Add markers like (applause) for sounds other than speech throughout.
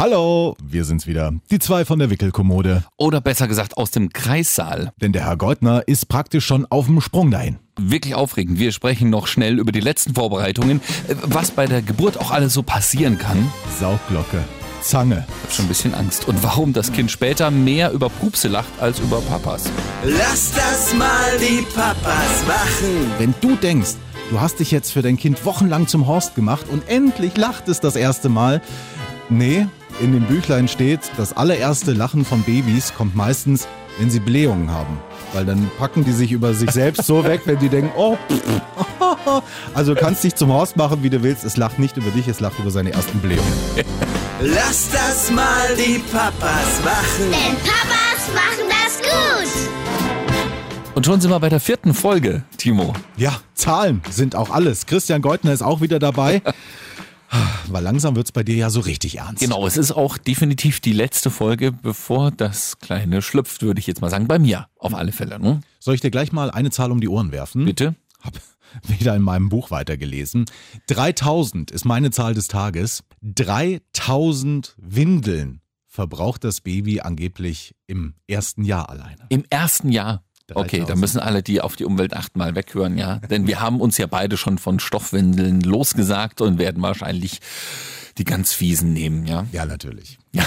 Hallo, wir sind's wieder. Die zwei von der Wickelkommode. Oder besser gesagt aus dem Kreissaal. Denn der Herr Goldner ist praktisch schon auf dem Sprung dahin. Wirklich aufregend. Wir sprechen noch schnell über die letzten Vorbereitungen, äh, was bei der Geburt auch alles so passieren kann. Saugglocke, Zange. Ich hab schon ein bisschen Angst. Und warum das Kind später mehr über Pupse lacht als über Papas. Lass das mal die Papas machen. Wenn du denkst, du hast dich jetzt für dein Kind wochenlang zum Horst gemacht und endlich lacht es das erste Mal. Nee, in dem Büchlein steht, das allererste Lachen von Babys kommt meistens, wenn sie Blähungen haben. Weil dann packen die sich über sich selbst so weg, wenn die denken, oh, (laughs) also du kannst dich zum Horst machen, wie du willst. Es lacht nicht über dich, es lacht über seine ersten Blähungen. Lass das mal die Papas machen. Denn Papas machen das gut. Und schon sind wir bei der vierten Folge, Timo. Ja, Zahlen sind auch alles. Christian Goldner ist auch wieder dabei. (laughs) Weil langsam wird's bei dir ja so richtig ernst. Genau, es ist auch definitiv die letzte Folge, bevor das Kleine schlüpft, würde ich jetzt mal sagen. Bei mir, auf alle Fälle. Ne? Soll ich dir gleich mal eine Zahl um die Ohren werfen? Bitte? Hab (laughs) wieder in meinem Buch weitergelesen. 3000 ist meine Zahl des Tages. 3000 Windeln verbraucht das Baby angeblich im ersten Jahr alleine. Im ersten Jahr. Okay, 3000. da müssen alle, die auf die Umwelt achten, mal weghören, ja. (laughs) Denn wir haben uns ja beide schon von Stoffwindeln losgesagt und werden wahrscheinlich die ganz fiesen nehmen, ja. Ja, natürlich. Ja.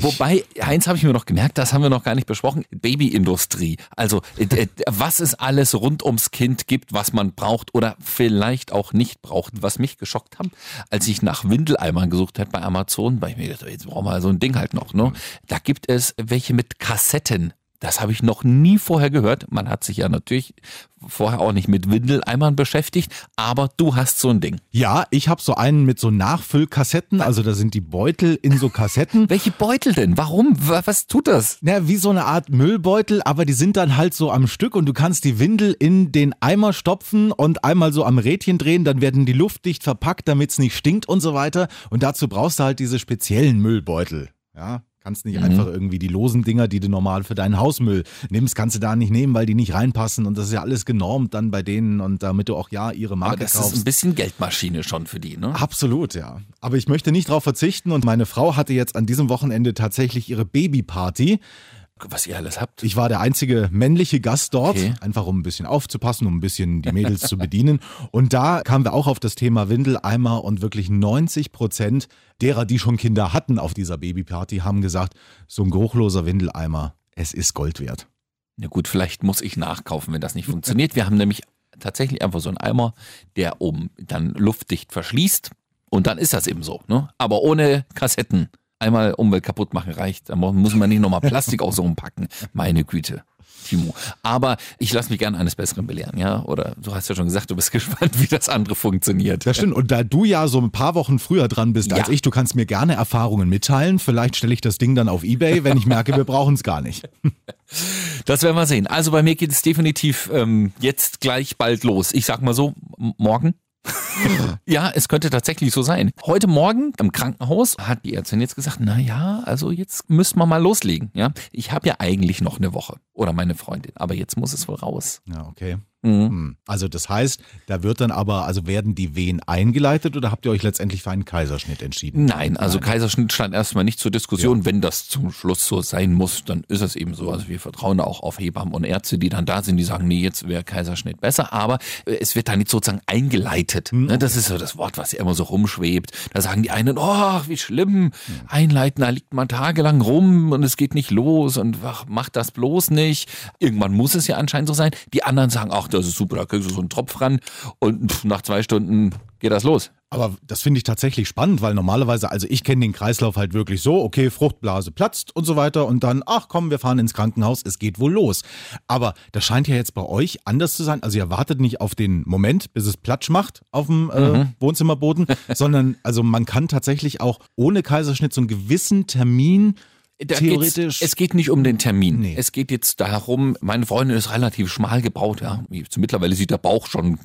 Wobei, eins habe ich mir noch gemerkt, das haben wir noch gar nicht besprochen, Babyindustrie. Also äh, äh, was es alles rund ums Kind gibt, was man braucht oder vielleicht auch nicht braucht. Was mich geschockt hat, als ich nach Windeleimern gesucht habe bei Amazon, weil ich mir gedacht, jetzt brauchen wir so ein Ding halt noch. Ne? Da gibt es welche mit Kassetten. Das habe ich noch nie vorher gehört. Man hat sich ja natürlich vorher auch nicht mit Windeleimern beschäftigt, aber du hast so ein Ding. Ja, ich habe so einen mit so Nachfüllkassetten, also da sind die Beutel in so Kassetten. (laughs) Welche Beutel denn? Warum? Wa- Was tut das? Na, wie so eine Art Müllbeutel, aber die sind dann halt so am Stück und du kannst die Windel in den Eimer stopfen und einmal so am Rädchen drehen, dann werden die luftdicht verpackt, damit es nicht stinkt und so weiter. Und dazu brauchst du halt diese speziellen Müllbeutel. Ja, kannst nicht einfach irgendwie die losen Dinger, die du normal für deinen Hausmüll nimmst, kannst du da nicht nehmen, weil die nicht reinpassen und das ist ja alles genormt dann bei denen und damit du auch ja ihre Aber Marke das ist kaufst. ein bisschen Geldmaschine schon für die, ne? Absolut, ja. Aber ich möchte nicht darauf verzichten und meine Frau hatte jetzt an diesem Wochenende tatsächlich ihre Babyparty. Was ihr alles habt. Ich war der einzige männliche Gast dort, Okay. einfach um ein bisschen aufzupassen, um ein bisschen die Mädels zu bedienen. Und da kamen wir auch auf das Thema Windeleimer und wirklich 90 Prozent derer, die schon Kinder hatten auf dieser Babyparty, haben gesagt, so ein geruchloser Windeleimer, es ist Gold wert. Na gut, vielleicht muss ich nachkaufen, wenn das nicht funktioniert. Wir haben nämlich tatsächlich einfach so einen Eimer, der oben dann luftdicht verschließt. Und dann ist das eben so. Ne? Aber ohne Kassetten. Einmal Umwelt kaputt machen reicht. Da mu- muss man nicht nochmal Plastik auch so umpacken. Meine Güte. Timo. Aber ich lasse mich gerne eines Besseren belehren, ja? Oder du hast ja schon gesagt, du bist (laughs) gespannt, wie das andere funktioniert. Das stimmt. Und da du ja so ein paar Wochen früher dran bist als Ja. ich, du kannst mir gerne Erfahrungen mitteilen. Vielleicht stelle ich das Ding dann auf Ebay, wenn ich merke, wir brauchen es gar nicht. (laughs) Das werden wir sehen. Also bei mir geht es definitiv ähm, jetzt gleich bald los. Ich sag mal so, morgen. Ja, es könnte tatsächlich so sein. Heute Morgen im Krankenhaus hat die Ärztin jetzt gesagt, na ja, also jetzt müssen wir mal loslegen. Ja, ich habe ja eigentlich noch eine Woche oder meine Freundin, aber jetzt muss es wohl raus. Ja, okay. Mhm. Hm. Also das heißt, da wird dann aber, also werden die Wehen eingeleitet oder habt ihr euch letztendlich für einen Kaiserschnitt entschieden? Nein, also Kaiserschnitt stand erstmal nicht zur Diskussion. Wenn das zum Schluss so sein muss, dann ist es eben so. Also wir vertrauen auch auf Hebammen und Ärzte, die dann da sind, die sagen, nee, jetzt wäre Kaiserschnitt besser. Aber äh, es wird da nicht sozusagen eingeleitet. Ne, Das ist so das Wort, was ja immer so rumschwebt. Da sagen die einen, oh, wie schlimm, einleiten, da liegt man tagelang rum und es geht nicht los und ach, macht das bloß nicht. Irgendwann muss es ja anscheinend so sein. Die anderen sagen, ach, das ist super, da kriegst du so einen Tropf ran und nach zwei Stunden geht das los. Aber das finde ich tatsächlich spannend, weil normalerweise, also ich kenne den Kreislauf halt wirklich so, okay, Fruchtblase platzt und so weiter und dann, ach komm, wir fahren ins Krankenhaus, es geht wohl los. Aber das scheint ja jetzt bei euch anders zu sein. Also ihr wartet nicht auf den Moment, bis es Platsch macht auf dem äh, Wohnzimmerboden, (laughs) sondern also man kann tatsächlich auch ohne Kaiserschnitt so einen gewissen Termin theoretisch. Es geht nicht um den Termin. Nee. Es geht jetzt darum, meine Freundin ist relativ schmal gebaut, ja. Mittlerweile sieht der Bauch schon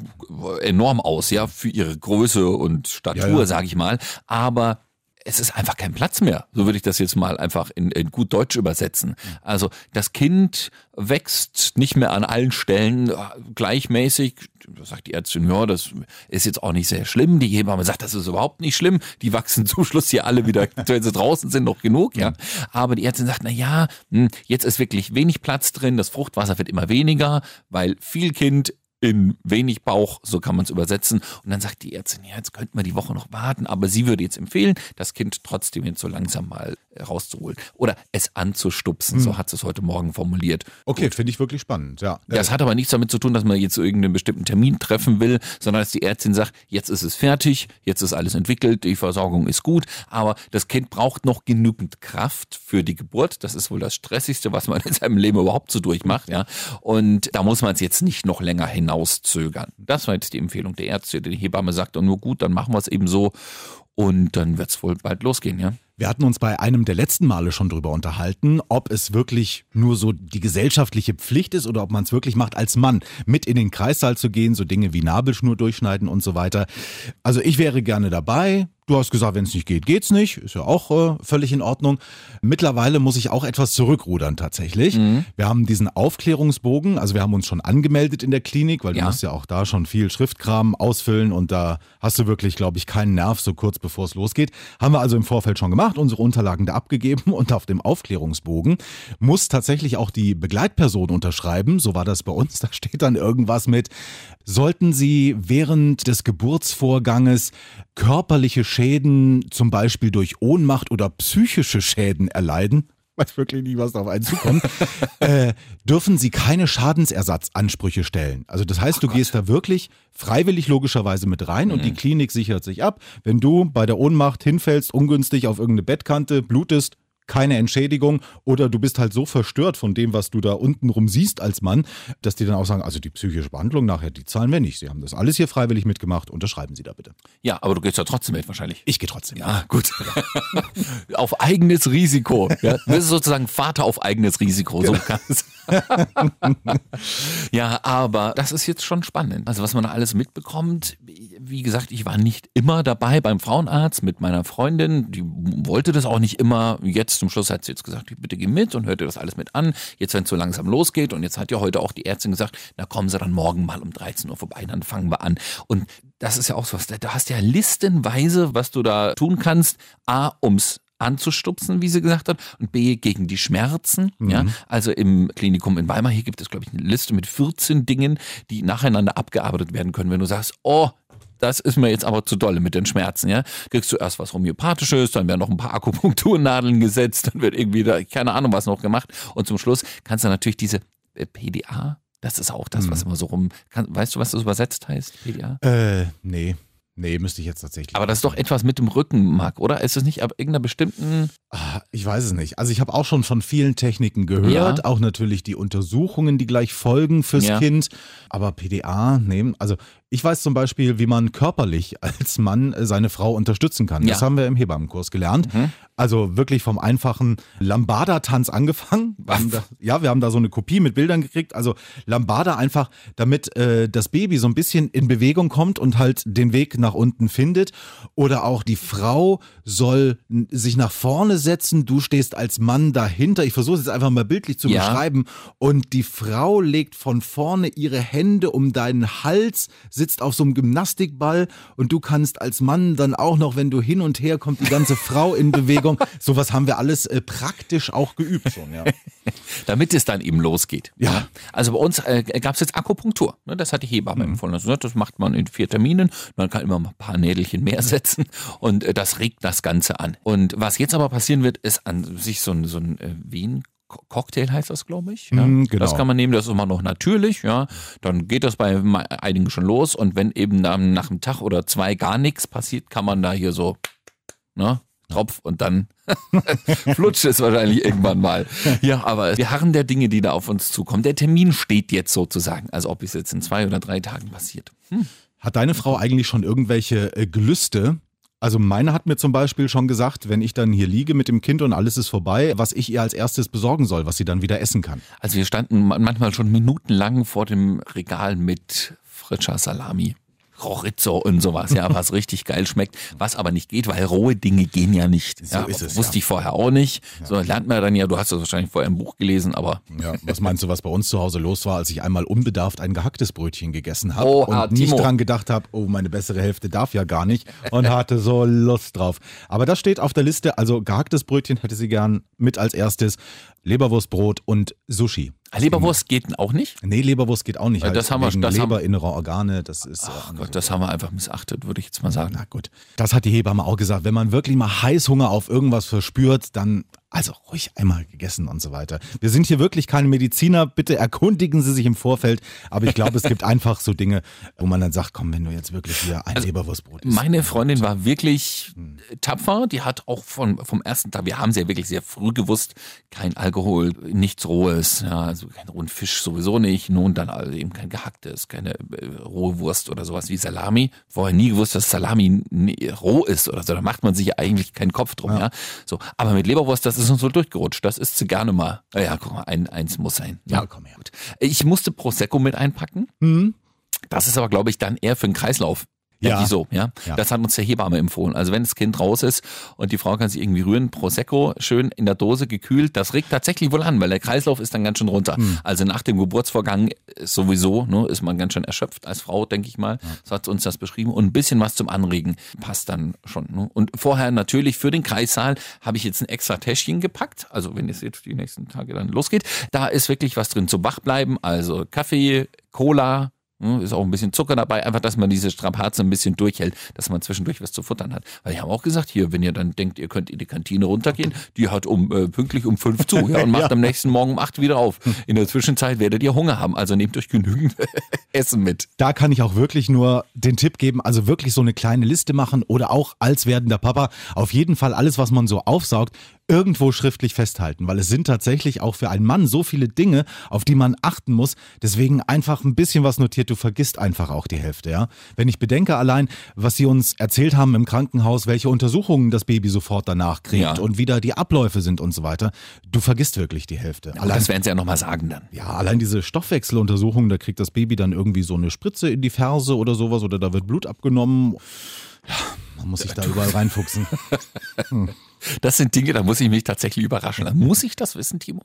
enorm aus, ja, für ihre Größe und Statur, Ja, ja. sage ich mal. Aber es ist einfach kein Platz mehr. So würde ich das jetzt mal einfach in, in gut Deutsch übersetzen. Also das Kind wächst nicht mehr an allen Stellen äh, gleichmäßig. Da sagt die Ärztin, ja, das ist jetzt auch nicht sehr schlimm. Die Hebamme sagt, das ist überhaupt nicht schlimm. Die wachsen zum Schluss hier alle wieder, (laughs) wenn sie draußen sind, noch genug, ja. Aber die Ärztin sagt, na ja, hm, jetzt ist wirklich wenig Platz drin. Das Fruchtwasser wird immer weniger, weil viel Kind in wenig Bauch, so kann man es übersetzen. Und dann sagt die Ärztin, ja, jetzt könnten wir die Woche noch warten, aber sie würde jetzt empfehlen, das Kind trotzdem jetzt so langsam mal rauszuholen oder es anzustupsen, so hat sie es heute Morgen formuliert. Okay, finde ich wirklich spannend, ja. Das hat aber nichts damit zu tun, dass man jetzt irgendeinen bestimmten Termin treffen will, sondern dass die Ärztin sagt, jetzt ist es fertig, jetzt ist alles entwickelt, die Versorgung ist gut, aber das Kind braucht noch genügend Kraft für die Geburt. Das ist wohl das Stressigste, was man in seinem Leben überhaupt so durchmacht, ja. Und da muss man es jetzt nicht noch länger hinauszögern. Das war jetzt die Empfehlung der Ärzte. Die Hebamme sagt dann nur gut, dann machen wir es eben so und dann wird es wohl bald losgehen, ja. Wir hatten uns bei einem der letzten Male schon drüber unterhalten, ob es wirklich nur so die gesellschaftliche Pflicht ist oder ob man es wirklich macht, als Mann mit in den Kreissaal zu gehen, so Dinge wie Nabelschnur durchschneiden und so weiter. Also ich wäre gerne dabei. Du hast gesagt, wenn es nicht geht, geht's nicht. Ist ja auch äh, völlig in Ordnung. Mittlerweile muss ich auch etwas zurückrudern tatsächlich. Mhm. Wir haben diesen Aufklärungsbogen, also wir haben uns schon angemeldet in der Klinik, weil du Ja. musst ja auch da schon viel Schriftkram ausfüllen und da hast du wirklich, glaube ich, keinen Nerv so kurz bevor es losgeht. Haben wir also im Vorfeld schon gemacht, unsere Unterlagen da abgegeben und auf dem Aufklärungsbogen muss tatsächlich auch die Begleitperson unterschreiben. So war das bei uns. Da steht dann irgendwas mit, sollten Sie während des Geburtsvorganges körperliche Schäden, zum Beispiel durch Ohnmacht oder psychische Schäden erleiden, weiß wirklich nicht, was auf einen zukommt, (laughs) äh, dürfen Sie keine Schadensersatzansprüche stellen. Also das heißt, du gehst da wirklich freiwillig logischerweise mit rein und die Klinik sichert sich ab. Wenn du bei der Ohnmacht hinfällst, ungünstig auf irgendeine Bettkante, blutest, keine Entschädigung oder du bist halt so verstört von dem, was du da unten rum siehst als Mann, dass die dann auch sagen, also die psychische Behandlung nachher, die zahlen wir nicht. Sie haben das alles hier freiwillig mitgemacht, unterschreiben Sie da bitte. Ja, aber du gehst ja trotzdem mit wahrscheinlich. Ich gehe trotzdem. Ja, gut. (laughs) auf eigenes Risiko. Ja, das ist sozusagen Vater auf eigenes Risiko. So kann's. (laughs) ja, aber das ist jetzt schon spannend. Also was man da alles mitbekommt, wie gesagt, ich war nicht immer dabei beim Frauenarzt mit meiner Freundin. Die wollte das auch nicht immer. Jetzt zum Schluss hat sie jetzt gesagt, bitte geh mit und hört dir das alles mit an. Jetzt, wenn es so langsam losgeht und jetzt hat ja heute auch die Ärztin gesagt, na kommen Sie dann morgen mal um 13 Uhr vorbei, dann fangen wir an. Und das ist ja auch so was, da hast du ja listenweise, was du da tun kannst. A, ums anzustupsen, wie sie gesagt hat, und B, gegen die Schmerzen. Ja, also im Klinikum in Weimar, hier gibt es, glaube ich, eine Liste mit 14 Dingen, die nacheinander abgearbeitet werden können, wenn du sagst, oh, das ist mir jetzt aber zu dolle mit den Schmerzen, ja. Kriegst du erst was Homöopathisches, dann werden noch ein paar Akupunkturnadeln gesetzt, dann wird irgendwie da, keine Ahnung was noch gemacht. Und zum Schluss kannst du natürlich diese äh, PDA, das ist auch das, was immer so rum, kann, weißt du, was das übersetzt heißt, PDA? Äh, nee. Nee, müsste ich jetzt tatsächlich. Aber das ist doch etwas mit dem Rückenmark, oder? Ist es nicht ab irgendeiner bestimmten. Ah, Ich weiß es nicht. Also ich habe auch schon von vielen Techniken gehört, Ja. auch natürlich die Untersuchungen, die gleich folgen fürs Ja. Kind. Aber PDA nehmen, also ich weiß zum Beispiel, wie man körperlich als Mann seine Frau unterstützen kann. Das Ja. haben wir im Hebammenkurs gelernt. Also wirklich vom einfachen Lambada-Tanz angefangen. Wir da, ja, wir haben da so eine Kopie mit Bildern gekriegt. Also Lambada einfach, damit äh, das Baby so ein bisschen in Bewegung kommt und halt den Weg nach unten findet. Oder auch die Frau soll sich nach vorne setzen. Du stehst als Mann dahinter. Ich versuche es jetzt einfach mal bildlich zu Ja. beschreiben. Und die Frau legt von vorne ihre Hände um deinen Hals, sitzt auf so einem Gymnastikball und du kannst als Mann dann auch noch, wenn du hin und her kommt, die ganze Frau in Bewegung. (laughs) Sowas haben wir alles äh, praktisch auch geübt schon, ja. (laughs) damit es dann eben losgeht. Ja. Also bei uns äh, gab es jetzt Akupunktur. Ne? Das hat die Hebamme Mhm. empfohlen. Also, das macht man in vier Terminen. Man kann immer ein paar Nädelchen mehr setzen und äh, das regt das Ganze an. Und was jetzt aber passieren wird, ist an sich so ein, so ein äh, Wien. Cocktail heißt das, glaube ich. Ja. Mm, genau. Das kann man nehmen, das ist immer noch natürlich, ja. Dann geht das bei einigen schon los und wenn eben dann nach einem Tag oder zwei gar nichts passiert, kann man da hier so, ne, Tropf und dann (laughs) flutscht es wahrscheinlich irgendwann mal. Ja, aber wir harren der Dinge, die da auf uns zukommen. Der Termin steht jetzt sozusagen, also ob es jetzt in zwei oder drei Tagen passiert. Hat deine Frau eigentlich schon irgendwelche äh, Gelüste? Also meine hat mir zum Beispiel schon gesagt, wenn ich dann hier liege mit dem Kind und alles ist vorbei, was ich ihr als erstes besorgen soll, was sie dann wieder essen kann. Also wir standen ma- manchmal schon minutenlang vor dem Regal mit frischer Salami. Chorizo und sowas, ja, was (laughs) richtig geil schmeckt, was aber nicht geht, weil rohe Dinge gehen ja nicht. So ja, ist es, wusste ja. ich vorher auch nicht. So lernt man dann ja, du hast das wahrscheinlich vorher im Buch gelesen, aber Ja, was meinst du, was bei uns zu Hause los war, als ich einmal unbedarft ein gehacktes Brötchen gegessen habe Oha, und nicht Timo. dran gedacht habe, oh, meine bessere Hälfte darf ja gar nicht und hatte so Lust drauf. Aber das steht auf der Liste, also gehacktes Brötchen hätte sie gern mit als erstes, Leberwurstbrot und Sushi. Leberwurst geht auch nicht? Nee, Leberwurst geht auch nicht. Ja, das haben wir- das haben- Leber, innere Organe, das ist. äh, Ach Gott, das haben wir einfach missachtet, würde ich jetzt mal sagen. Na gut. Das hat die Hebamme auch gesagt. Wenn man wirklich mal Heißhunger auf irgendwas verspürt, dann also ruhig einmal gegessen und so weiter. Wir sind hier wirklich keine Mediziner. Bitte erkundigen Sie sich im Vorfeld. Aber ich glaube, es gibt (laughs) einfach so Dinge, wo man dann sagt, komm, wenn du jetzt wirklich hier ein Leberwurstbrot isst. Meine Freundin war wirklich tapfer. Die hat auch von, vom ersten Tag, wir haben sie ja wirklich sehr früh gewusst, kein Alkohol, nichts Rohes, ja, also kein rohen Fisch sowieso nicht. Nun dann also eben kein gehacktes, keine äh, rohe Wurst oder sowas wie Salami. Vorher nie gewusst, dass Salami roh ist oder so. Da macht man sich ja eigentlich keinen Kopf drum, ja. So, aber mit Leberwurst, das ist uns so durchgerutscht. Das gerne mal. Ah Ja, guck mal, ein, eins muss sein. Ja, komm her. Gut. Ich musste Prosecco mit einpacken. Das ist aber, glaube ich, dann eher für den Kreislauf. Ja. Ja. so, ja? Ja. Das hat uns der Hebamme empfohlen. Also wenn das Kind raus ist und die Frau kann sich irgendwie rühren, Prosecco schön in der Dose gekühlt, das regt tatsächlich wohl an, weil der Kreislauf ist dann ganz schön runter. Hm. Also nach dem Geburtsvorgang ist sowieso, ne, ist man ganz schön erschöpft als Frau, denke ich mal. So hat uns das beschrieben. Und ein bisschen was zum Anregen passt dann schon. Ne? Und vorher natürlich für den Kreissaal habe ich jetzt ein extra Täschchen gepackt. Also wenn es jetzt die nächsten Tage dann losgeht, da ist wirklich was drin zum Wachbleiben. Also Kaffee, Cola, Ist auch ein bisschen Zucker dabei, einfach, dass man diese Strapazen ein bisschen durchhält, dass man zwischendurch was zu futtern hat. Weil ich habe auch gesagt, hier, wenn ihr dann denkt, ihr könnt in die Kantine runtergehen, die hat um äh, pünktlich um fünf zu ja, und (laughs) macht am nächsten Morgen um acht wieder auf. In der Zwischenzeit werdet ihr Hunger haben, also nehmt euch genügend (laughs) Essen mit. Da kann ich auch wirklich nur den Tipp geben, also wirklich so eine kleine Liste machen oder auch als werdender Papa auf jeden Fall alles, was man so aufsaugt, irgendwo schriftlich festhalten, weil es sind tatsächlich auch für einen Mann so viele Dinge, auf die man achten muss. Deswegen einfach ein bisschen was notiert, du vergisst einfach auch die Hälfte, ja. Wenn ich bedenke allein, was sie uns erzählt haben im Krankenhaus, welche Untersuchungen das Baby sofort danach kriegt Ja. und wie da die Abläufe sind und so weiter, du vergisst wirklich die Hälfte. Aber das werden sie ja nochmal sagen dann. Ja, allein diese Stoffwechseluntersuchung, da kriegt das Baby dann irgendwie so eine Spritze in die Ferse oder sowas oder da wird Blut abgenommen. Ja, man muss sich da überall reinfuchsen. (laughs) Das sind Dinge, da muss ich mich tatsächlich überraschen. Muss ich das wissen, Timo?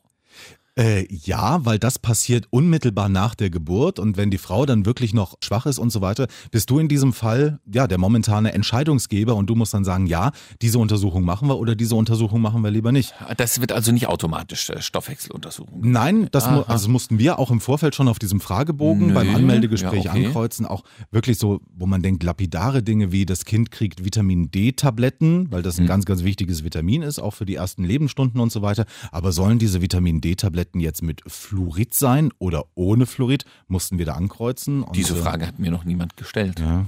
Äh, ja, weil das passiert unmittelbar nach der Geburt und wenn die Frau dann wirklich noch schwach ist und so weiter, bist du in diesem Fall ja der momentane Entscheidungsgeber und du musst dann sagen, ja, diese Untersuchung machen wir oder diese Untersuchung machen wir lieber nicht. Das wird also nicht automatisch äh, Stoffwechseluntersuchung. Nein, das mu also mussten wir auch im Vorfeld schon auf diesem Fragebogen Nö, beim Anmeldegespräch ja, okay. ankreuzen. Auch wirklich so, wo man denkt, lapidare Dinge wie das Kind kriegt Vitamin D-Tabletten, weil das ein ganz, ganz wichtiges Vitamin ist, auch für die ersten Lebensstunden und so weiter. Aber sollen diese Vitamin D-Tabletten jetzt mit Fluorid sein oder ohne Fluorid? Mussten wir da ankreuzen. Diese äh, Frage hat mir noch niemand gestellt. Ja.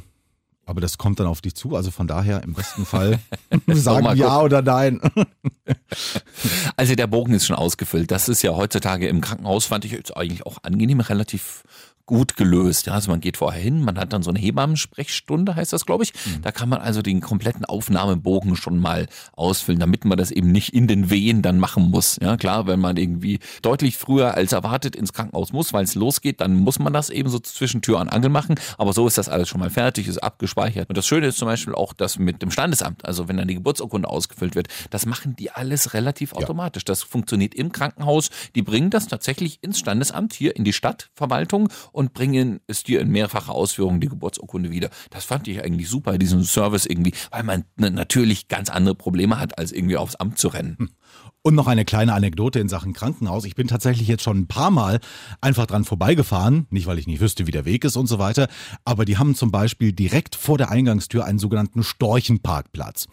Aber das kommt dann auf dich zu. Also von daher im besten Fall (laughs) (laughs) sagen ja oder nein. (laughs) Also der Bogen ist schon ausgefüllt. Das ist ja heutzutage im Krankenhaus, fand ich jetzt eigentlich auch angenehm, relativ gut gelöst. Ja, also man geht vorher hin, man hat dann so eine Hebammensprechstunde, heißt das, glaube ich. Da kann man also den kompletten Aufnahmebogen schon mal ausfüllen, damit man das eben nicht in den Wehen dann machen muss. Ja, klar, wenn man irgendwie deutlich früher als erwartet ins Krankenhaus muss, weil es losgeht, dann muss man das eben so zwischen Tür und Angel machen. Aber so ist das alles schon mal fertig, ist abgespeichert. Und das Schöne ist zum Beispiel auch das mit dem Standesamt, also wenn dann die Geburtsurkunde ausgefüllt wird, das machen die alles relativ automatisch. Das funktioniert im Krankenhaus. Die bringen das tatsächlich ins Standesamt, hier in die Stadtverwaltung und bringen es dir in mehrfacher Ausführung die Geburtsurkunde wieder. Das fand ich eigentlich super, diesen Service irgendwie, weil man natürlich ganz andere Probleme hat, als irgendwie aufs Amt zu rennen. Und noch eine kleine Anekdote in Sachen Krankenhaus. Ich bin tatsächlich jetzt schon ein paar Mal einfach dran vorbeigefahren, nicht weil ich nicht wüsste, wie der Weg ist und so weiter, aber die haben zum Beispiel direkt vor der Eingangstür einen sogenannten Storchenparkplatz.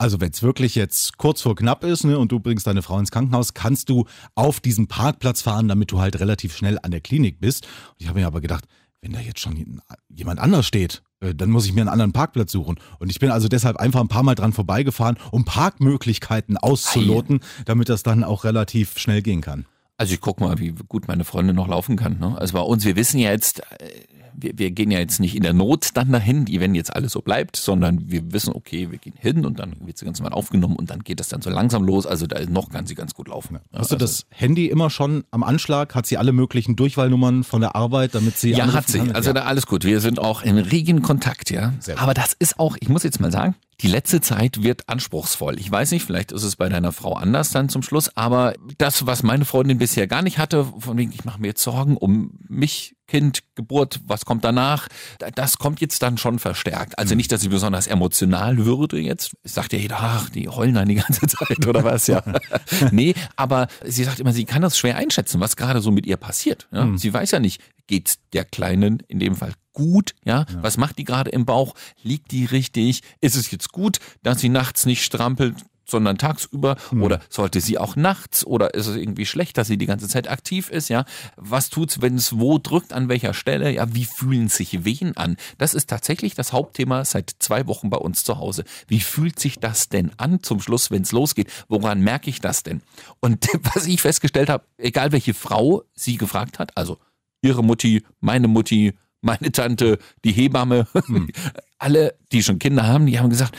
Also wenn es wirklich jetzt kurz vor knapp ist ne, und du bringst deine Frau ins Krankenhaus, kannst du auf diesen Parkplatz fahren, damit du halt relativ schnell an der Klinik bist. Und ich habe mir aber gedacht, wenn da jetzt schon jemand anders steht, äh, dann muss ich mir einen anderen Parkplatz suchen. Und ich bin also deshalb einfach ein paar Mal dran vorbeigefahren, um Parkmöglichkeiten auszuloten, damit das dann auch relativ schnell gehen kann. Also ich guck mal, wie gut meine Freundin noch laufen kann. Ne? Also bei uns, wir wissen ja jetzt, äh, wir, wir gehen ja jetzt nicht in der Not dann dahin, wenn jetzt alles so bleibt, sondern wir wissen, okay, wir gehen hin und dann wird sie ganz normal aufgenommen und dann geht das dann so langsam los. Also da noch kann sie ganz gut laufen. Ja, Hast du das Handy immer schon am Anschlag? Hat sie alle möglichen Durchwahlnummern von der Arbeit, damit sie Ja, hat sie. Kann? Also ja. da alles gut. Wir sind auch in regen Kontakt, ja. Aber das ist auch, ich muss jetzt mal sagen, die letzte Zeit wird anspruchsvoll. Ich weiß nicht, vielleicht ist es bei deiner Frau anders dann zum Schluss, aber das, was meine Freundin bisher gar nicht hatte, von wegen, ich mache mir jetzt Sorgen um mich, Kind, Geburt, was kommt danach, das kommt jetzt dann schon verstärkt. Also nicht, dass ich besonders emotional würde jetzt. Sagt ja jeder, ach, die heulen dann die ganze Zeit oder was, ja. (laughs) nee, aber sie sagt immer, sie kann das schwer einschätzen, was gerade so mit ihr passiert. Ja? Mhm. Sie weiß ja nicht, geht der Kleinen in dem Fall gut? Ja? ja. Was macht die gerade im Bauch? Liegt die richtig? Ist es jetzt gut, dass sie nachts nicht strampelt? sondern tagsüber hm. oder sollte sie auch nachts oder ist es irgendwie schlecht, dass sie die ganze Zeit aktiv ist, ja? Was tut's, wenn es wo drückt, an welcher Stelle, ja? Wie fühlen sich Wehen an? Das ist tatsächlich das Hauptthema seit zwei Wochen bei uns zu Hause. Wie fühlt sich das denn an zum Schluss, wenn es losgeht? Woran merke ich das denn? Und (laughs) was ich festgestellt habe, egal welche Frau sie gefragt hat, also ihre Mutti, meine Mutti, meine Tante, die Hebamme, hm. (laughs) alle, die schon Kinder haben, die haben gesagt,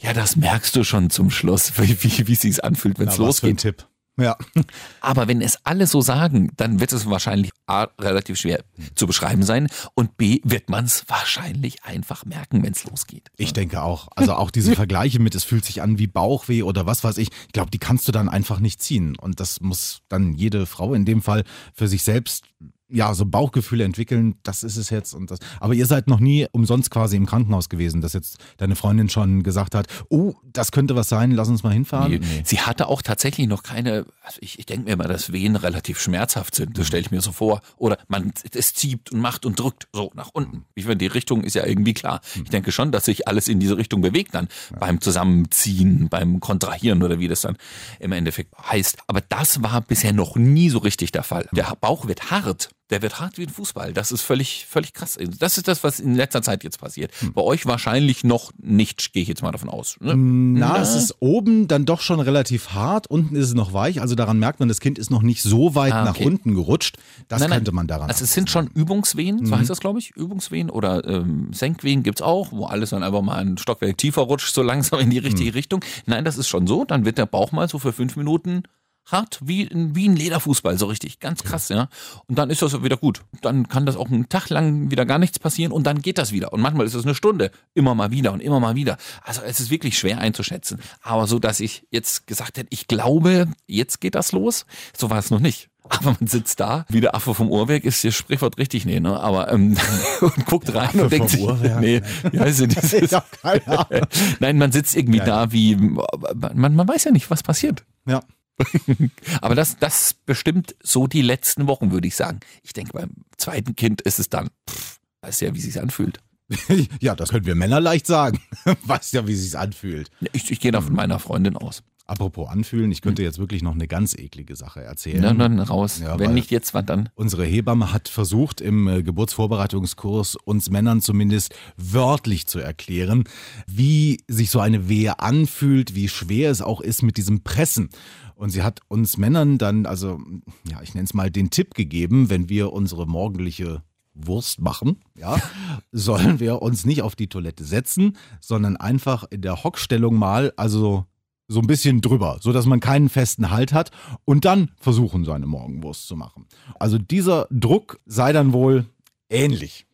ja, das merkst du schon zum Schluss, (laughs) wie, wie, wie sich's anfühlt, wenn es losgeht. Ein Tipp. Ja. (laughs) Aber wenn es alle so sagen, dann wird es wahrscheinlich A, relativ schwer zu beschreiben sein und B, wird man es wahrscheinlich einfach merken, wenn es losgeht. Ich denke auch. Also auch diese Vergleiche mit, es fühlt sich an wie Bauchweh oder was weiß ich, ich glaube, die kannst du dann einfach nicht ziehen. Und das muss dann jede Frau in dem Fall für sich selbst ja, so Bauchgefühle entwickeln, das ist es jetzt und das. Aber ihr seid noch nie umsonst quasi im Krankenhaus gewesen, dass jetzt deine Freundin schon gesagt hat, oh, das könnte was sein, lass uns mal hinfahren. Nee, nee. Sie hatte auch tatsächlich noch keine, also ich, ich denke mir immer, dass Wehen relativ schmerzhaft sind, das stelle ich mir so vor. Oder man, es zieht und macht und drückt so nach unten. Ich meine, die Richtung ist ja irgendwie klar. Ich denke schon, dass sich alles in diese Richtung bewegt dann ja. beim Zusammenziehen, beim Kontrahieren oder wie das dann im Endeffekt heißt. Aber das war bisher noch nie so richtig der Fall. Der Bauch wird hart der wird hart wie ein Fußball. Das ist völlig, völlig krass. Das ist das, was in letzter Zeit jetzt passiert. Hm. Bei euch wahrscheinlich noch nicht, gehe ich jetzt mal davon aus. Ne? Na, Na, es ist oben dann doch schon relativ hart, unten ist es noch weich. Also daran merkt man, das Kind ist noch nicht so weit ah, okay. nach unten gerutscht. Das nein, könnte man daran. Also es sind schon Übungswehen, so mhm. heißt das, glaube ich. Übungswehen oder ähm, Senkwehen gibt es auch, wo alles dann einfach mal ein Stockwerk tiefer rutscht, so (laughs) langsam in die richtige mhm. Richtung. Nein, das ist schon so. Dann wird der Bauch mal so für fünf Minuten hart wie, wie ein Lederfußball, so richtig. Ganz krass, ja. Und dann ist das wieder gut. Dann kann das auch einen Tag lang wieder gar nichts passieren und dann geht das wieder. Und manchmal ist es eine Stunde. Immer mal wieder und immer mal wieder. Also es ist wirklich schwer einzuschätzen. Aber so, dass ich jetzt gesagt hätte, ich glaube, jetzt geht das los. So war es noch nicht. Aber man sitzt da, wie der Affe vom Uhrwerk ist das Sprichwort richtig, nee, ne? Aber ähm, (laughs) und guckt rein und denkt sich, Uhrwerk, nee, wie heißt denn (laughs) das? (laughs) Ahnung. Nein, man sitzt irgendwie ja, da wie, man, man weiß ja nicht, was passiert. Ja. (laughs) Aber das, das bestimmt so die letzten Wochen, würde ich sagen. Ich denke, beim zweiten Kind ist es dann, pff, weiß ja, wie es sich anfühlt. (laughs) ja, das können wir Männer leicht sagen. (laughs) weiß ja, wie es sich anfühlt. Ich, ich gehe da von meiner Freundin aus. Apropos anfühlen, ich könnte jetzt wirklich noch eine ganz eklige Sache erzählen. Dann, dann raus. Ja, Wenn nicht jetzt, wann dann? Unsere Hebamme hat versucht, im äh, Geburtsvorbereitungskurs uns Männern zumindest wörtlich zu erklären, wie sich so eine Wehe anfühlt, wie schwer es auch ist mit diesem Pressen. Und sie hat uns Männern dann, also, ja, ich nenne es mal den Tipp gegeben, wenn wir unsere morgendliche Wurst machen, ja, (laughs) sollen wir uns nicht auf die Toilette setzen, sondern einfach in der Hockstellung mal, also so ein bisschen drüber, so dass man keinen festen Halt hat und dann versuchen, seine Morgenwurst zu machen. Also dieser Druck sei dann wohl ähnlich.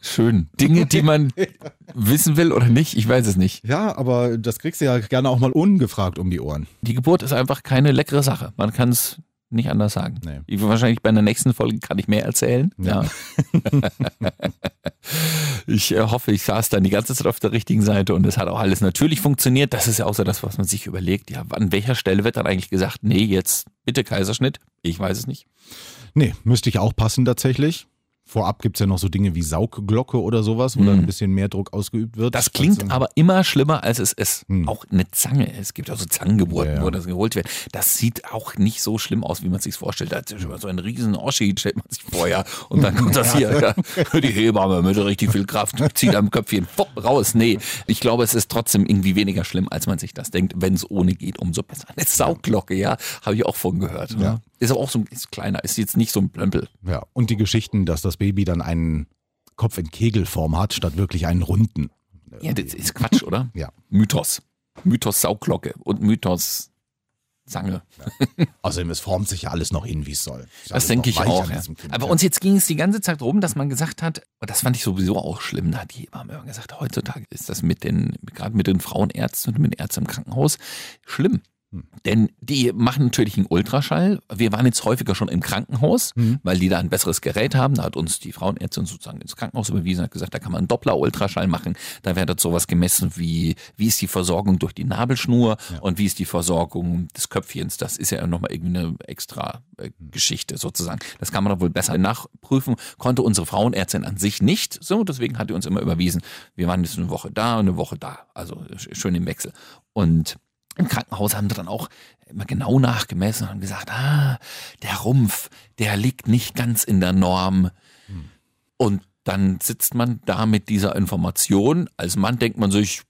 Schön. Dinge, die man (laughs) wissen will oder nicht, ich weiß es nicht. Ja, aber das kriegst du ja gerne auch mal ungefragt um die Ohren. Die Geburt ist einfach keine leckere Sache. Man kann es nicht anders sagen. Nee. Ich, wahrscheinlich bei der nächsten Folge kann ich mehr erzählen. Ja. ja. (laughs) ich äh, hoffe, ich saß dann die ganze Zeit auf der richtigen Seite und es hat auch alles natürlich funktioniert. Das ist ja auch so das, was man sich überlegt. Ja, an welcher Stelle wird dann eigentlich gesagt, nee, jetzt bitte Kaiserschnitt? Ich weiß es nicht. Nee, müsste ich auch passen tatsächlich. Vorab gibt es ja noch so Dinge wie Saugglocke oder sowas, wo mm. dann ein mhm. bisschen mehr Druck ausgeübt wird. Das klingt also, aber immer schlimmer, als es ist. Mm. Auch eine Zange. Es gibt auch so Zangengeburten, ja, ja. wo das geholt wird. Das sieht auch nicht so schlimm aus, wie man sich vorstellt. Da ist so ein riesen Oschi, stellt man sich vorher. Und dann kommt das (laughs) hier. Ja, die Hebamme mit richtig viel Kraft, zieht am Köpfchen pop, raus. Nee, ich glaube, es ist trotzdem irgendwie weniger schlimm, als man sich das denkt. Wenn es ohne geht, umso besser. Eine Saugglocke, ja, habe ich auch von gehört. Ja. Ist aber auch so ein ist kleiner, ist jetzt nicht so ein Plömpel. Ja, und die Geschichten, dass das Baby dann einen Kopf in Kegelform hat, statt wirklich einen runden. Ja, das ist Quatsch, oder? (laughs) Ja. Mythos. Mythos Sauglocke und Mythos Zange. Außerdem, es formt sich ja alles noch hin, wie es soll. Ist Das denke ich auch. Ja. Aber ja. uns jetzt ging es die ganze Zeit rum, dass man gesagt hat, und das fand ich sowieso auch schlimm, da hat die Hebamme immer gesagt, heutzutage ist das mit den, gerade mit den Frauenärzten und mit den Ärzten im Krankenhaus schlimm. Hm. Denn die machen natürlich einen Ultraschall. Wir waren jetzt häufiger schon im Krankenhaus, Hm. weil die da ein besseres Gerät haben. Da hat uns die Frauenärztin sozusagen ins Krankenhaus überwiesen, hat gesagt, da kann man einen Doppler-Ultraschall machen. Da wird sowas gemessen wie, wie ist die Versorgung durch die Nabelschnur und wie ist die Versorgung des Köpfchens. Das ist ja nochmal irgendwie eine extra äh, Geschichte sozusagen. Das kann man doch wohl besser nachprüfen. Konnte unsere Frauenärztin an sich nicht. So, deswegen hat die uns immer überwiesen. Wir waren jetzt eine Woche da und eine Woche da. Also sch- schön im Wechsel. Und im Krankenhaus haben sie dann auch immer genau nachgemessen und haben gesagt, ah, der Rumpf, der liegt nicht ganz in der Norm. Und dann sitzt man da mit dieser Information. Als Mann denkt man sich,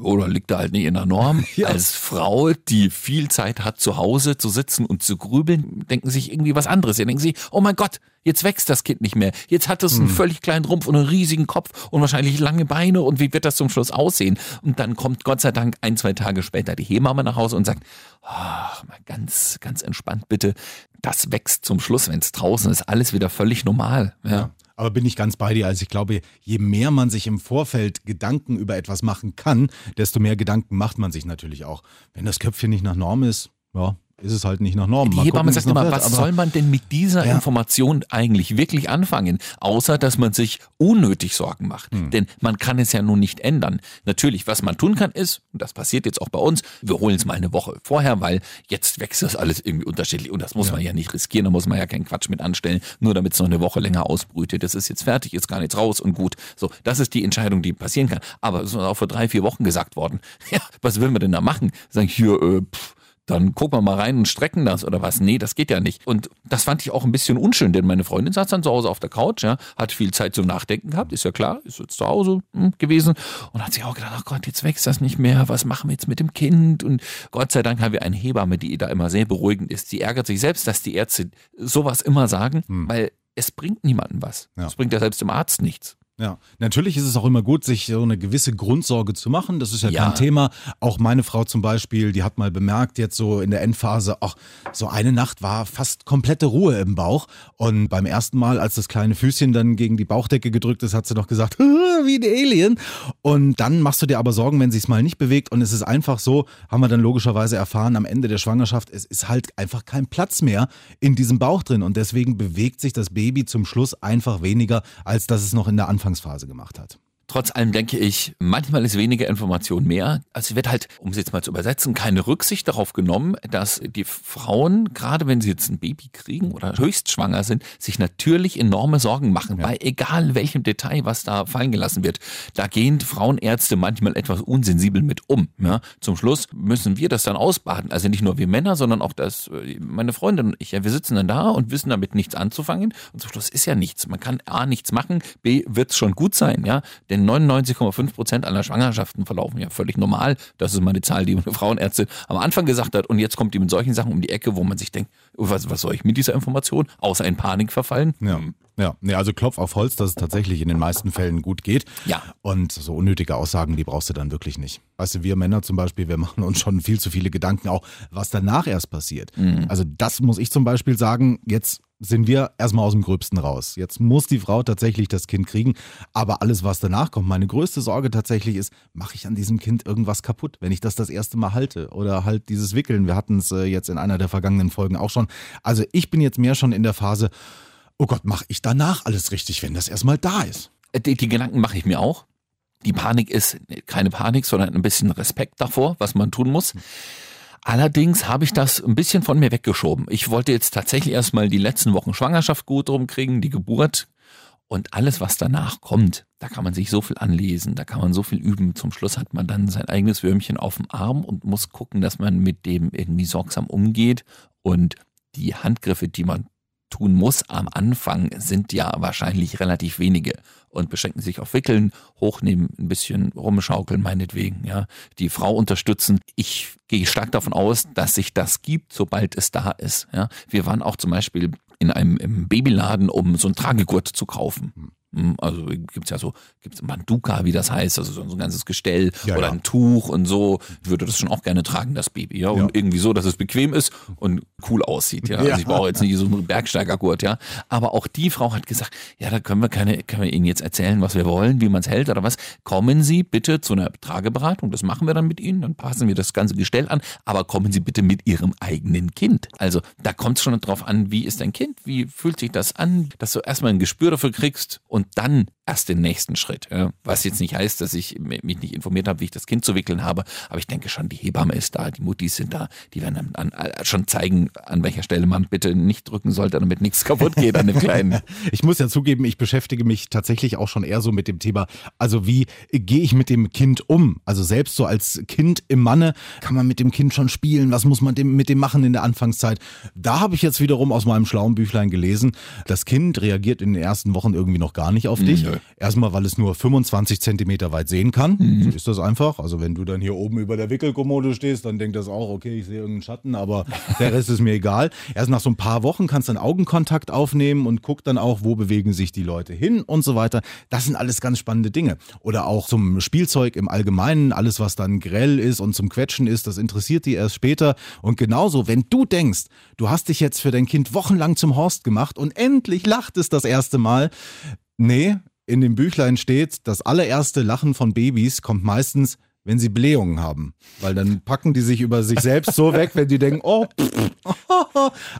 oder liegt da halt nicht in der Norm. (laughs) Ja. Als Frau, die viel Zeit hat, zu Hause zu sitzen und zu grübeln, denken sich irgendwie was anderes. Sie denken sich, oh mein Gott, jetzt wächst das Kind nicht mehr. Jetzt hat es einen völlig kleinen Rumpf und einen riesigen Kopf und wahrscheinlich lange Beine und wie wird das zum Schluss aussehen? Und dann kommt Gott sei Dank ein, zwei Tage später die Hebamme nach Hause und sagt, ach, mal ganz, ganz entspannt bitte. Das wächst zum Schluss, wenn es draußen ist, alles wieder völlig normal. Ja. Aber bin ich ganz bei dir. Also ich glaube, je mehr man sich im Vorfeld Gedanken über etwas machen kann, desto mehr Gedanken macht man sich natürlich auch. Wenn das Köpfchen nicht nach Norm ist, ja, ist es halt nicht nach Norm. Die Hebamme sagt immer, was soll man denn mit dieser Ja. Information eigentlich wirklich anfangen? Außer, dass man sich unnötig Sorgen macht. Hm. Denn man kann es ja nun nicht ändern. Natürlich, was man tun kann ist, und das passiert jetzt auch bei uns, wir holen es mal eine Woche vorher, weil jetzt wächst das alles irgendwie unterschiedlich und das muss man ja nicht riskieren, da muss man ja keinen Quatsch mit anstellen, nur damit es noch eine Woche länger ausbrütet. Das ist jetzt fertig, ist gar nichts raus und gut. So, das ist die Entscheidung, die passieren kann. Aber es ist auch vor drei, vier Wochen gesagt worden. (laughs) Ja, was will man denn da machen? Sagen hier, äh, pff, dann gucken wir mal rein und strecken das oder was. Nee, das geht ja nicht. Und das fand ich auch ein bisschen unschön, denn meine Freundin saß dann zu Hause auf der Couch, ja, hat viel Zeit zum Nachdenken gehabt, ist ja klar, ist jetzt zu Hause hm, gewesen und hat sich auch gedacht, ach Gott, jetzt wächst das nicht mehr, was machen wir jetzt mit dem Kind? Und Gott sei Dank haben wir eine Hebamme, die da immer sehr beruhigend ist. Sie ärgert sich selbst, dass die Ärzte sowas immer sagen, weil es bringt niemandem was. Ja. Es bringt ja selbst dem Arzt nichts. Ja, natürlich ist es auch immer gut, sich so eine gewisse Grundsorge zu machen. Das ist ja, Ja. kein Thema. Auch meine Frau zum Beispiel, die hat mal bemerkt, jetzt so in der Endphase, ach, so eine Nacht war fast komplette Ruhe im Bauch. Und beim ersten Mal, als das kleine Füßchen dann gegen die Bauchdecke gedrückt ist, hat sie noch gesagt, (laughs) wie ein Alien. Und dann machst du dir aber Sorgen, wenn sich's mal nicht bewegt. Und es ist einfach so, haben wir dann logischerweise erfahren, am Ende der Schwangerschaft, es ist halt einfach kein Platz mehr in diesem Bauch drin. Und deswegen bewegt sich das Baby zum Schluss einfach weniger, als dass es noch in der Anfangsphase gemacht hat. Trotz allem denke ich, manchmal ist weniger Information mehr. Also es wird halt, um es jetzt mal zu übersetzen, keine Rücksicht darauf genommen, dass die Frauen, gerade wenn sie jetzt ein Baby kriegen oder höchst schwanger sind, sich natürlich enorme Sorgen machen, bei egal welchem Detail, was da fallen gelassen wird. Da gehen Frauenärzte manchmal etwas unsensibel mit um. Ja? Zum Schluss müssen wir das dann ausbaden. Also nicht nur wir Männer, sondern auch das, äh, meine Freundin und ich. Ja, wir sitzen dann da und wissen damit nichts anzufangen. Und zum Schluss ist ja nichts. Man kann A, nichts machen, B, wird es schon gut sein. Ja? Denn 99,5 Prozent aller Schwangerschaften verlaufen ja völlig normal. Das ist mal eine Zahl, die eine Frauenärztin am Anfang gesagt hat. Und jetzt kommt die mit solchen Sachen um die Ecke, wo man sich denkt, oh, was, was soll ich mit dieser Information? Außer in Panik verfallen. Ja. Ja, nee, also Klopf auf Holz, dass es tatsächlich in den meisten Fällen gut geht. Ja. Und so unnötige Aussagen, die brauchst du dann wirklich nicht. Weißt du, wir Männer zum Beispiel, wir machen uns schon viel zu viele Gedanken, auch was danach erst passiert. Also das muss ich zum Beispiel sagen, jetzt sind wir erstmal aus dem Gröbsten raus. Jetzt muss die Frau tatsächlich das Kind kriegen. Aber alles, was danach kommt, meine größte Sorge tatsächlich ist, mache ich an diesem Kind irgendwas kaputt, wenn ich das das erste Mal halte? Oder halt dieses Wickeln. Wir hatten es äh, jetzt in einer der vergangenen Folgen auch schon. Also ich bin jetzt mehr schon in der Phase, oh Gott, mache ich danach alles richtig, wenn das erstmal da ist? Äh, Die, die Gedanken mache ich mir auch. Die Panik ist keine Panik, sondern ein bisschen Respekt davor, was man tun muss. Allerdings habe ich das ein bisschen von mir weggeschoben. Ich wollte jetzt tatsächlich erstmal die letzten Wochen Schwangerschaft gut rumkriegen, die Geburt und alles, was danach kommt. Da kann man sich so viel anlesen, da kann man so viel üben. Zum Schluss hat man dann sein eigenes Würmchen auf dem Arm und muss gucken, dass man mit dem irgendwie sorgsam umgeht und die Handgriffe, die man tun muss am Anfang, sind ja wahrscheinlich relativ wenige und beschränken sich auf Wickeln, hochnehmen, ein bisschen rumschaukeln meinetwegen, ja, die Frau unterstützen. Ich gehe stark davon aus, dass sich das gibt, sobald es da ist. Ja. Wir waren auch zum Beispiel in einem Babyladen, um so ein Tragegurt zu kaufen. Hm, Also gibt's ja so, gibt's Manduka, wie das heißt, also so ein ganzes Gestell Ja, oder ja. ein Tuch und so. Ich würde das schon auch gerne tragen, das Baby, ja. Und irgendwie so, dass es bequem ist und cool aussieht, ja. Ja. Also ich brauche jetzt nicht so einen Bergsteigergurt, ja. Aber auch die Frau hat gesagt, ja, da können wir keine, können wir Ihnen jetzt erzählen, was wir wollen, wie man es hält oder was. Kommen Sie bitte zu einer Trageberatung, das machen wir dann mit Ihnen, dann passen wir das ganze Gestell an, aber kommen Sie bitte mit Ihrem eigenen Kind. Also da kommt es schon drauf an, wie ist dein Kind, wie fühlt sich das an, dass du erstmal ein Gespür dafür kriegst und dann erst den nächsten Schritt. Ja. Was jetzt nicht heißt, dass ich mich nicht informiert habe, wie ich das Kind zu wickeln habe, aber ich denke schon, die Hebamme ist da, die Muttis sind da, die werden dann an, schon zeigen, an welcher Stelle man bitte nicht drücken sollte, damit nichts (laughs) kaputt geht an dem Kleinen. Ich muss ja zugeben, ich beschäftige mich tatsächlich auch schon eher so mit dem Thema, also wie gehe ich mit dem Kind um? Also selbst so als Kind im Manne kann man mit dem Kind schon spielen, was muss man dem, mit dem machen in der Anfangszeit? Da habe ich jetzt wiederum aus meinem schlauen Büchlein gelesen, das Kind reagiert in den ersten Wochen irgendwie noch gar nicht auf dich. Erstmal, weil es nur 25 Zentimeter weit sehen kann. So ist das einfach. Also wenn du dann hier oben über der Wickelkommode stehst, dann denkt das auch, okay, ich sehe irgendeinen Schatten, aber (laughs) der Rest ist mir egal. Erst nach so ein paar Wochen kannst du dann Augenkontakt aufnehmen und guck dann auch, wo bewegen sich die Leute hin und so weiter. Das sind alles ganz spannende Dinge. Oder auch zum Spielzeug im Allgemeinen, alles was dann grell ist und zum Quetschen ist, das interessiert die erst später. Und genauso, wenn du denkst, du hast dich jetzt für dein Kind wochenlang zum Horst gemacht und endlich lacht es das erste Mal, Nee, in dem Büchlein steht, das allererste Lachen von Babys kommt meistens, wenn sie Blähungen haben. Weil dann packen die sich über sich selbst so weg, wenn die denken, oh,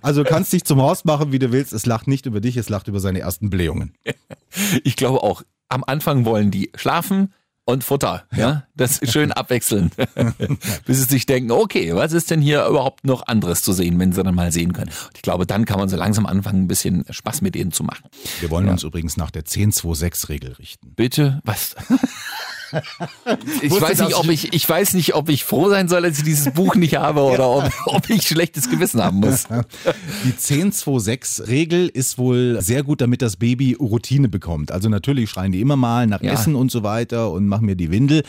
also du kannst dich zum Horst machen, wie du willst. Es lacht nicht über dich, es lacht über seine ersten Blähungen. Ich glaube auch, am Anfang wollen die schlafen und Futter, ja, das schön (laughs) abwechseln, (laughs) bis sie sich denken, okay, was ist denn hier überhaupt noch anderes zu sehen, wenn sie dann mal sehen können. Und ich glaube, dann kann man so langsam anfangen, ein bisschen Spaß mit ihnen zu machen. Wir wollen uns übrigens nach der 10-2-6-Regel richten. Bitte, was? (laughs) Ich Wusste, weiß nicht, ob ich, ich weiß nicht, ob ich froh sein soll, dass ich dieses Buch nicht habe oder ob, ob ich schlechtes Gewissen haben muss. Die 10-2-6-Regel ist wohl sehr gut, damit das Baby Routine bekommt. Also natürlich schreien die immer mal nach Ja. Essen und so weiter und machen mir die Windel.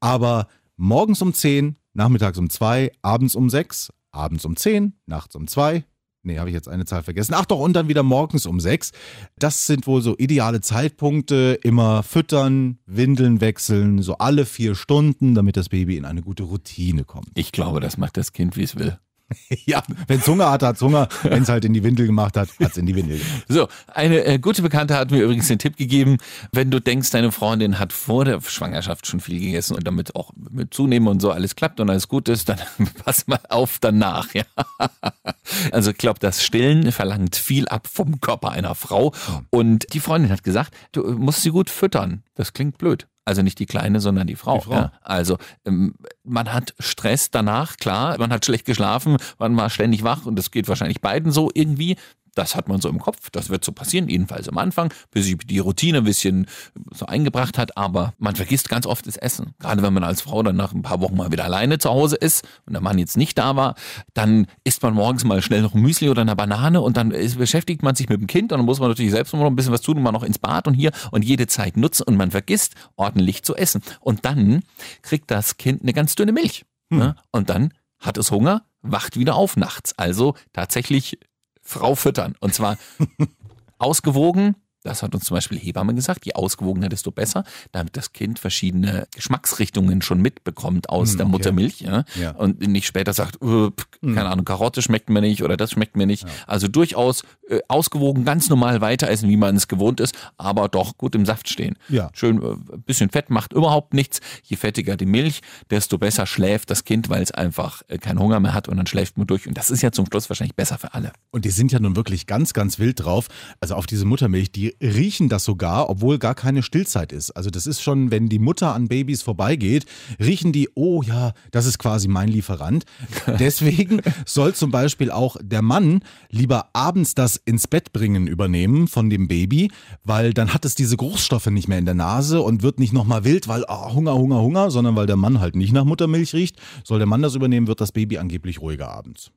Aber morgens um 10, nachmittags um 2, abends um 6, abends um 10, nachts um 2. Nee, habe ich jetzt eine Zahl vergessen. Ach doch, und dann wieder morgens um 6. Das sind wohl so ideale Zeitpunkte. Immer füttern, Windeln wechseln, so alle vier Stunden, damit das Baby in eine gute Routine kommt. Ich glaube, das macht das Kind, wie es will. (laughs) Ja, wenn es Hunger hat, hat es Hunger. Wenn es halt in die Windel gemacht hat, hat es in die Windel gemacht. So, eine äh, gute Bekannte hat mir übrigens den Tipp gegeben, wenn du denkst, deine Freundin hat vor der Schwangerschaft schon viel gegessen und damit auch mit zunehmen und so alles klappt und alles gut ist, dann (laughs) pass mal auf danach. Ja. (laughs) Also ich glaube, das Stillen verlangt viel ab vom Körper einer Frau und die Freundin hat gesagt, du musst sie gut füttern. Das klingt blöd. Also nicht die Kleine, sondern die Frau. Die Frau. Ja. Also ähm, man hat Stress danach, klar, man hat schlecht geschlafen, man war ständig wach und das geht wahrscheinlich beiden so irgendwie. Das hat man so im Kopf, das wird so passieren, jedenfalls am Anfang, bis sich die Routine ein bisschen so eingebracht hat, aber man vergisst ganz oft das Essen. Gerade wenn man als Frau dann nach ein paar Wochen mal wieder alleine zu Hause ist und der Mann jetzt nicht da war, dann isst man morgens mal schnell noch ein Müsli oder eine Banane und dann beschäftigt man sich mit dem Kind und dann muss man natürlich selbst noch ein bisschen was tun und man noch ins Bad und hier und jede Zeit nutzen und man vergisst ordentlich zu essen. Und dann kriegt das Kind eine ganz dünne Milch. Ne? Und dann hat es Hunger, wacht wieder auf nachts. Also tatsächlich Frau füttern. Und zwar (laughs) ausgewogen. Das hat uns zum Beispiel Hebamme gesagt. Je ausgewogener, desto besser, damit das Kind verschiedene Geschmacksrichtungen schon mitbekommt aus Hm, der okay. Muttermilch. Ja? Ja. Und nicht später sagt, äh, pff, keine Ahnung, Karotte schmeckt mir nicht oder das schmeckt mir nicht. Also durchaus äh, ausgewogen, ganz normal weiter essen, wie man es gewohnt ist, aber doch gut im Saft stehen. Ja. Schön, äh, bisschen Fett macht überhaupt nichts. Je fettiger die Milch, desto besser schläft das Kind, weil es einfach äh, keinen Hunger mehr hat und dann schläft man durch. Und das ist ja zum Schluss wahrscheinlich besser für alle. Und die sind ja nun wirklich ganz, ganz wild drauf. Also auf diese Muttermilch, die riechen das sogar, obwohl gar keine Stillzeit ist. Also das ist schon, wenn die Mutter an Babys vorbeigeht, riechen die, oh ja, das ist quasi mein Lieferant. (laughs) Deswegen soll zum Beispiel auch der Mann lieber abends das ins Bett bringen übernehmen von dem Baby, weil dann hat es diese Geruchsstoffe nicht mehr in der Nase und wird nicht nochmal wild, weil oh, Hunger, Hunger, Hunger, sondern weil der Mann halt nicht nach Muttermilch riecht. Soll der Mann das übernehmen, wird das Baby angeblich ruhiger abends.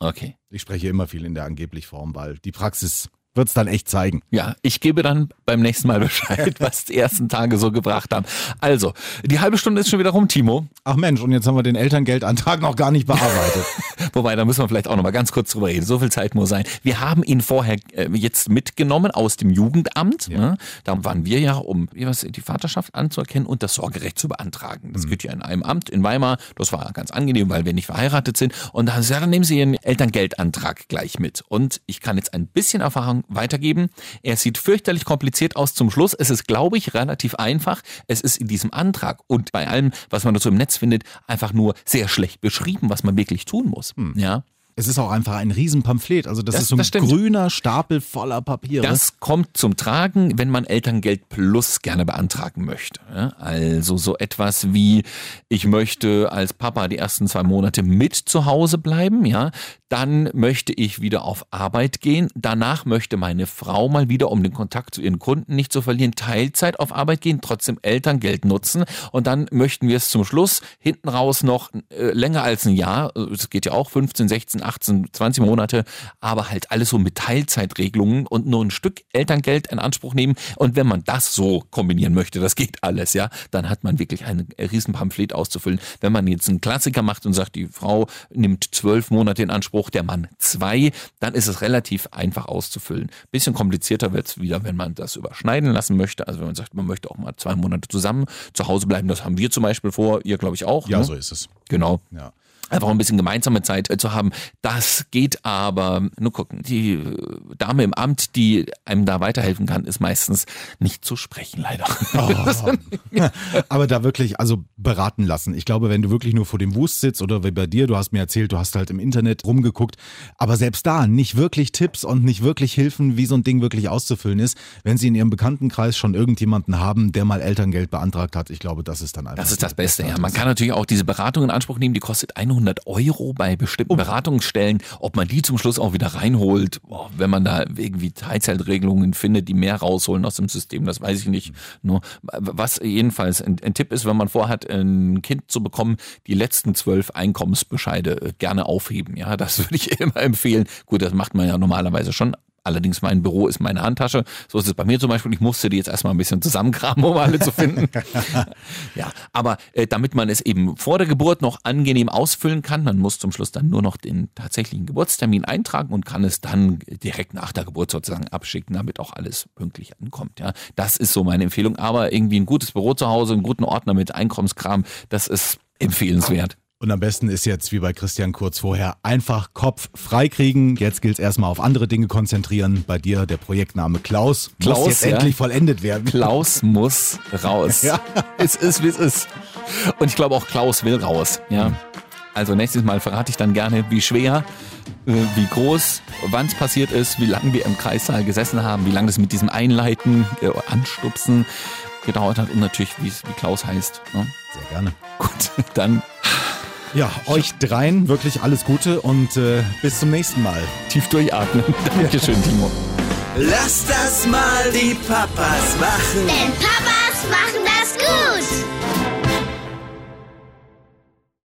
Okay. Ich spreche immer viel in der angeblich Form, weil die Praxis wird es dann echt zeigen. Ja, ich gebe dann beim nächsten Mal Bescheid, (laughs) was die ersten Tage so gebracht haben. Also, die halbe Stunde ist schon wieder rum, Timo. Ach Mensch, und jetzt haben wir den Elterngeldantrag noch gar nicht bearbeitet. (laughs) Wobei, da müssen wir vielleicht auch noch mal ganz kurz drüber reden. So viel Zeit muss sein. Wir haben ihn vorher äh, jetzt mitgenommen aus dem Jugendamt. Ja. Ne? Da waren wir ja, um was, die Vaterschaft anzuerkennen und das Sorgerecht zu beantragen. Das geht ja in einem Amt in Weimar. Das war ganz angenehm, weil wir nicht verheiratet sind. Und da haben sie gesagt, dann nehmen Sie Ihren Elterngeldantrag gleich mit. Und ich kann jetzt ein bisschen Erfahrung weitergeben. Er sieht fürchterlich kompliziert aus zum Schluss. Es ist, glaube ich, relativ einfach. Es ist in diesem Antrag und bei allem, was man dazu im Netz findet, einfach nur sehr schlecht beschrieben, was man wirklich tun muss. Ja. es ist auch einfach ein Riesenpamphlet. Also das, Das- ist so ein grüner Stapel voller Papiere. Das kommt zum Tragen, wenn man Elterngeld Plus gerne beantragen möchte. Also so etwas wie, ich möchte als Papa die ersten zwei Monate mit zu Hause bleiben, ja. Dann möchte ich wieder auf Arbeit gehen. Danach möchte meine Frau mal wieder, um den Kontakt zu ihren Kunden nicht zu verlieren, Teilzeit auf Arbeit gehen, trotzdem Elterngeld nutzen. Und dann möchten wir es zum Schluss hinten raus noch äh, länger als ein Jahr, äh, es geht ja auch 15, 16, 18, 20 Monate, aber halt alles so mit Teilzeitregelungen und nur ein Stück Elterngeld in Anspruch nehmen. Und wenn man das so kombinieren möchte, das geht alles, ja, dann hat man wirklich ein riesen Pamphlet auszufüllen. Wenn man jetzt einen Klassiker macht und sagt, die Frau nimmt zwölf Monate in Anspruch, der Mann zwei, dann ist es relativ einfach auszufüllen. Bisschen komplizierter wird es wieder, wenn man das überschneiden lassen möchte. Also wenn man sagt, man möchte auch mal zwei Monate zusammen zu Hause bleiben. Das haben wir zum Beispiel vor, ihr glaube ich auch. ja, ne? so ist es. Genau. Ja. Einfach ein bisschen gemeinsame Zeit äh, zu haben. Das geht aber, nur gucken, die äh, Dame im Amt, die einem da weiterhelfen kann, ist meistens nicht zu sprechen, leider. (laughs) (laughs) Aber da wirklich, also beraten lassen. Ich glaube, wenn du wirklich nur vor dem Wust sitzt oder wie bei dir, du hast mir erzählt, du hast halt im Internet rumgeguckt, aber selbst da nicht wirklich Tipps und nicht wirklich Hilfen, wie so ein Ding wirklich auszufüllen ist, wenn sie in ihrem Bekanntenkreis schon irgendjemanden haben, der mal Elterngeld beantragt hat, ich glaube, das ist dann einfach. Das ist das Beste, ja. Man kann natürlich auch diese Beratung in Anspruch nehmen, die kostet 100 Euro bei bestimmten Beratungsstellen. Ob man die zum Schluss auch wieder reinholt, boah, wenn man da irgendwie Teilzeitregelungen findet, die mehr rausholen aus dem System, das weiß ich nicht. Nur, was jedenfalls ein, ein Tipp ist, wenn man vorhat, ein Kind zu bekommen, die letzten zwölf Einkommensbescheide äh, gerne aufheben. Ja, das (laughs) würde ich immer empfehlen. Gut, das macht man ja normalerweise schon. Allerdings mein Büro ist meine Handtasche. So ist es bei mir zum Beispiel. Ich musste die jetzt erstmal ein bisschen zusammenkramen, um alle zu finden. (laughs) ja, aber äh, damit man es eben vor der Geburt noch angenehm ausfüllen kann, man muss zum Schluss dann nur noch den tatsächlichen Geburtstermin eintragen und kann es dann direkt nach der Geburt sozusagen abschicken, damit auch alles pünktlich ankommt. Ja, das ist so meine Empfehlung. Aber irgendwie ein gutes Büro zu Hause, einen guten Ordner mit Einkommenskram, das ist empfehlenswert. Und am besten ist jetzt, wie bei Christian kurz vorher, einfach Kopf frei kriegen. Jetzt gilt es erstmal auf andere Dinge konzentrieren. Bei dir der Projektname Klaus, Klaus, muss jetzt ja. endlich vollendet werden. Klaus muss raus. (laughs) Ja. Es ist, wie es ist. Und ich glaube auch Klaus will raus. Ja. Also nächstes Mal verrate ich dann gerne, wie schwer, äh, wie groß, wann es passiert ist, wie lange wir im Kreissaal gesessen haben, wie lange das mit diesem Einleiten, äh, Anstupsen gedauert hat und natürlich, wie Klaus heißt. Ne? Sehr gerne. Gut, dann Ja, euch dreien wirklich alles Gute und äh, bis zum nächsten Mal. tief durchatmen. (laughs) Dankeschön, Timo. Lass das mal die Papas machen. Denn Papas machen das gut.